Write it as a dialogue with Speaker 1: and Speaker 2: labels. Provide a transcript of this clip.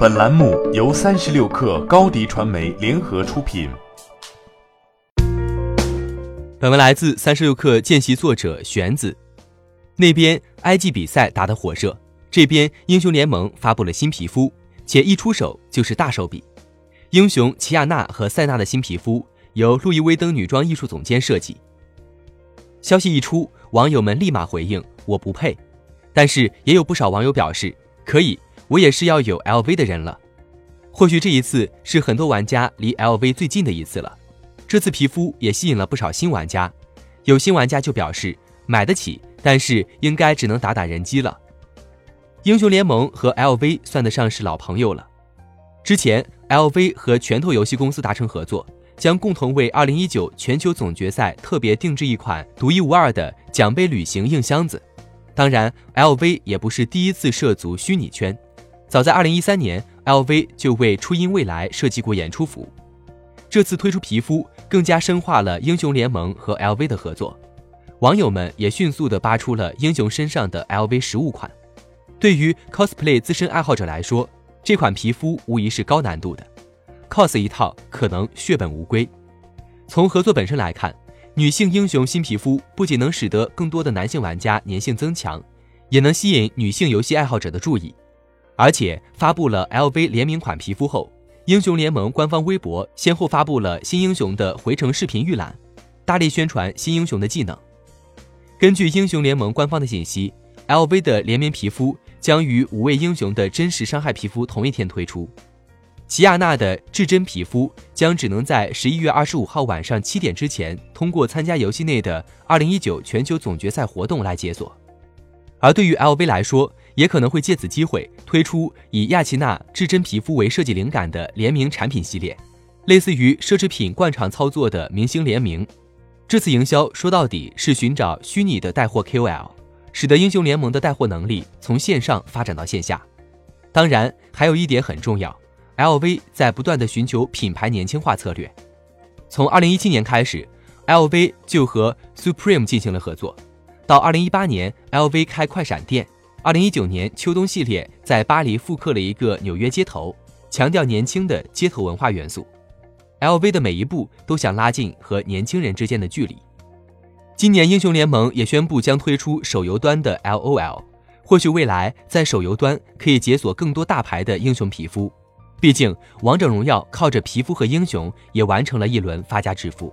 Speaker 1: 本栏目由三十六氪高低传媒联合出品。
Speaker 2: 本文来自三十六氪见习作者玄子。那边 IG 比赛打得火热，这边英雄联盟发布了新皮肤，且一出手就是大手笔。英雄齐亚娜和塞娜的新皮肤由路易威登女装艺术总监设计。消息一出，网友们立马回应：“我不配。”但是也有不少网友表示：“可以，我也是要有 LV 的人了。”或许这一次是很多玩家离 LV 最近的一次了。这次皮肤也吸引了不少新玩家，有新玩家就表示买得起，但是应该只能打打人机了。英雄联盟和 LV 算得上是老朋友了。之前 LV 和拳头游戏公司达成合作。将共同为2019全球总决赛特别定制一款独一无二的奖杯旅行硬箱子。当然，LV 也不是第一次涉足虚拟圈，早在2013年，LV 就为初音未来设计过演出服。这次推出皮肤，更加深化了英雄联盟和 LV 的合作。网友们也迅速地扒出了英雄身上的 LV 实物款。对于 cosplay 资深爱好者来说，这款皮肤无疑是高难度的。cos 一套可能血本无归。从合作本身来看，女性英雄新皮肤不仅能使得更多的男性玩家粘性增强，也能吸引女性游戏爱好者的注意。而且发布了 LV 联名款皮肤后，英雄联盟官方微博先后发布了新英雄的回城视频预览，大力宣传新英雄的技能。根据英雄联盟官方的信息，LV 的联名皮肤将与五位英雄的真实伤害皮肤同一天推出。齐亚娜的至臻皮肤将只能在十一月二十五号晚上七点之前，通过参加游戏内的二零一九全球总决赛活动来解锁。而对于 LV 来说，也可能会借此机会推出以亚奇娜至臻皮肤为设计灵感的联名产品系列，类似于奢侈品惯常操作的明星联名。这次营销说到底是寻找虚拟的带货 KOL，使得英雄联盟的带货能力从线上发展到线下。当然，还有一点很重要。LV 在不断的寻求品牌年轻化策略，从2017年开始，LV 就和 Supreme 进行了合作，到2018年，LV 开快闪店，2019年秋冬系列在巴黎复刻了一个纽约街头，强调年轻的街头文化元素。LV 的每一步都想拉近和年轻人之间的距离。今年英雄联盟也宣布将推出手游端的 LOL，或许未来在手游端可以解锁更多大牌的英雄皮肤。毕竟，王者荣耀靠着皮肤和英雄也完成了一轮发家致富。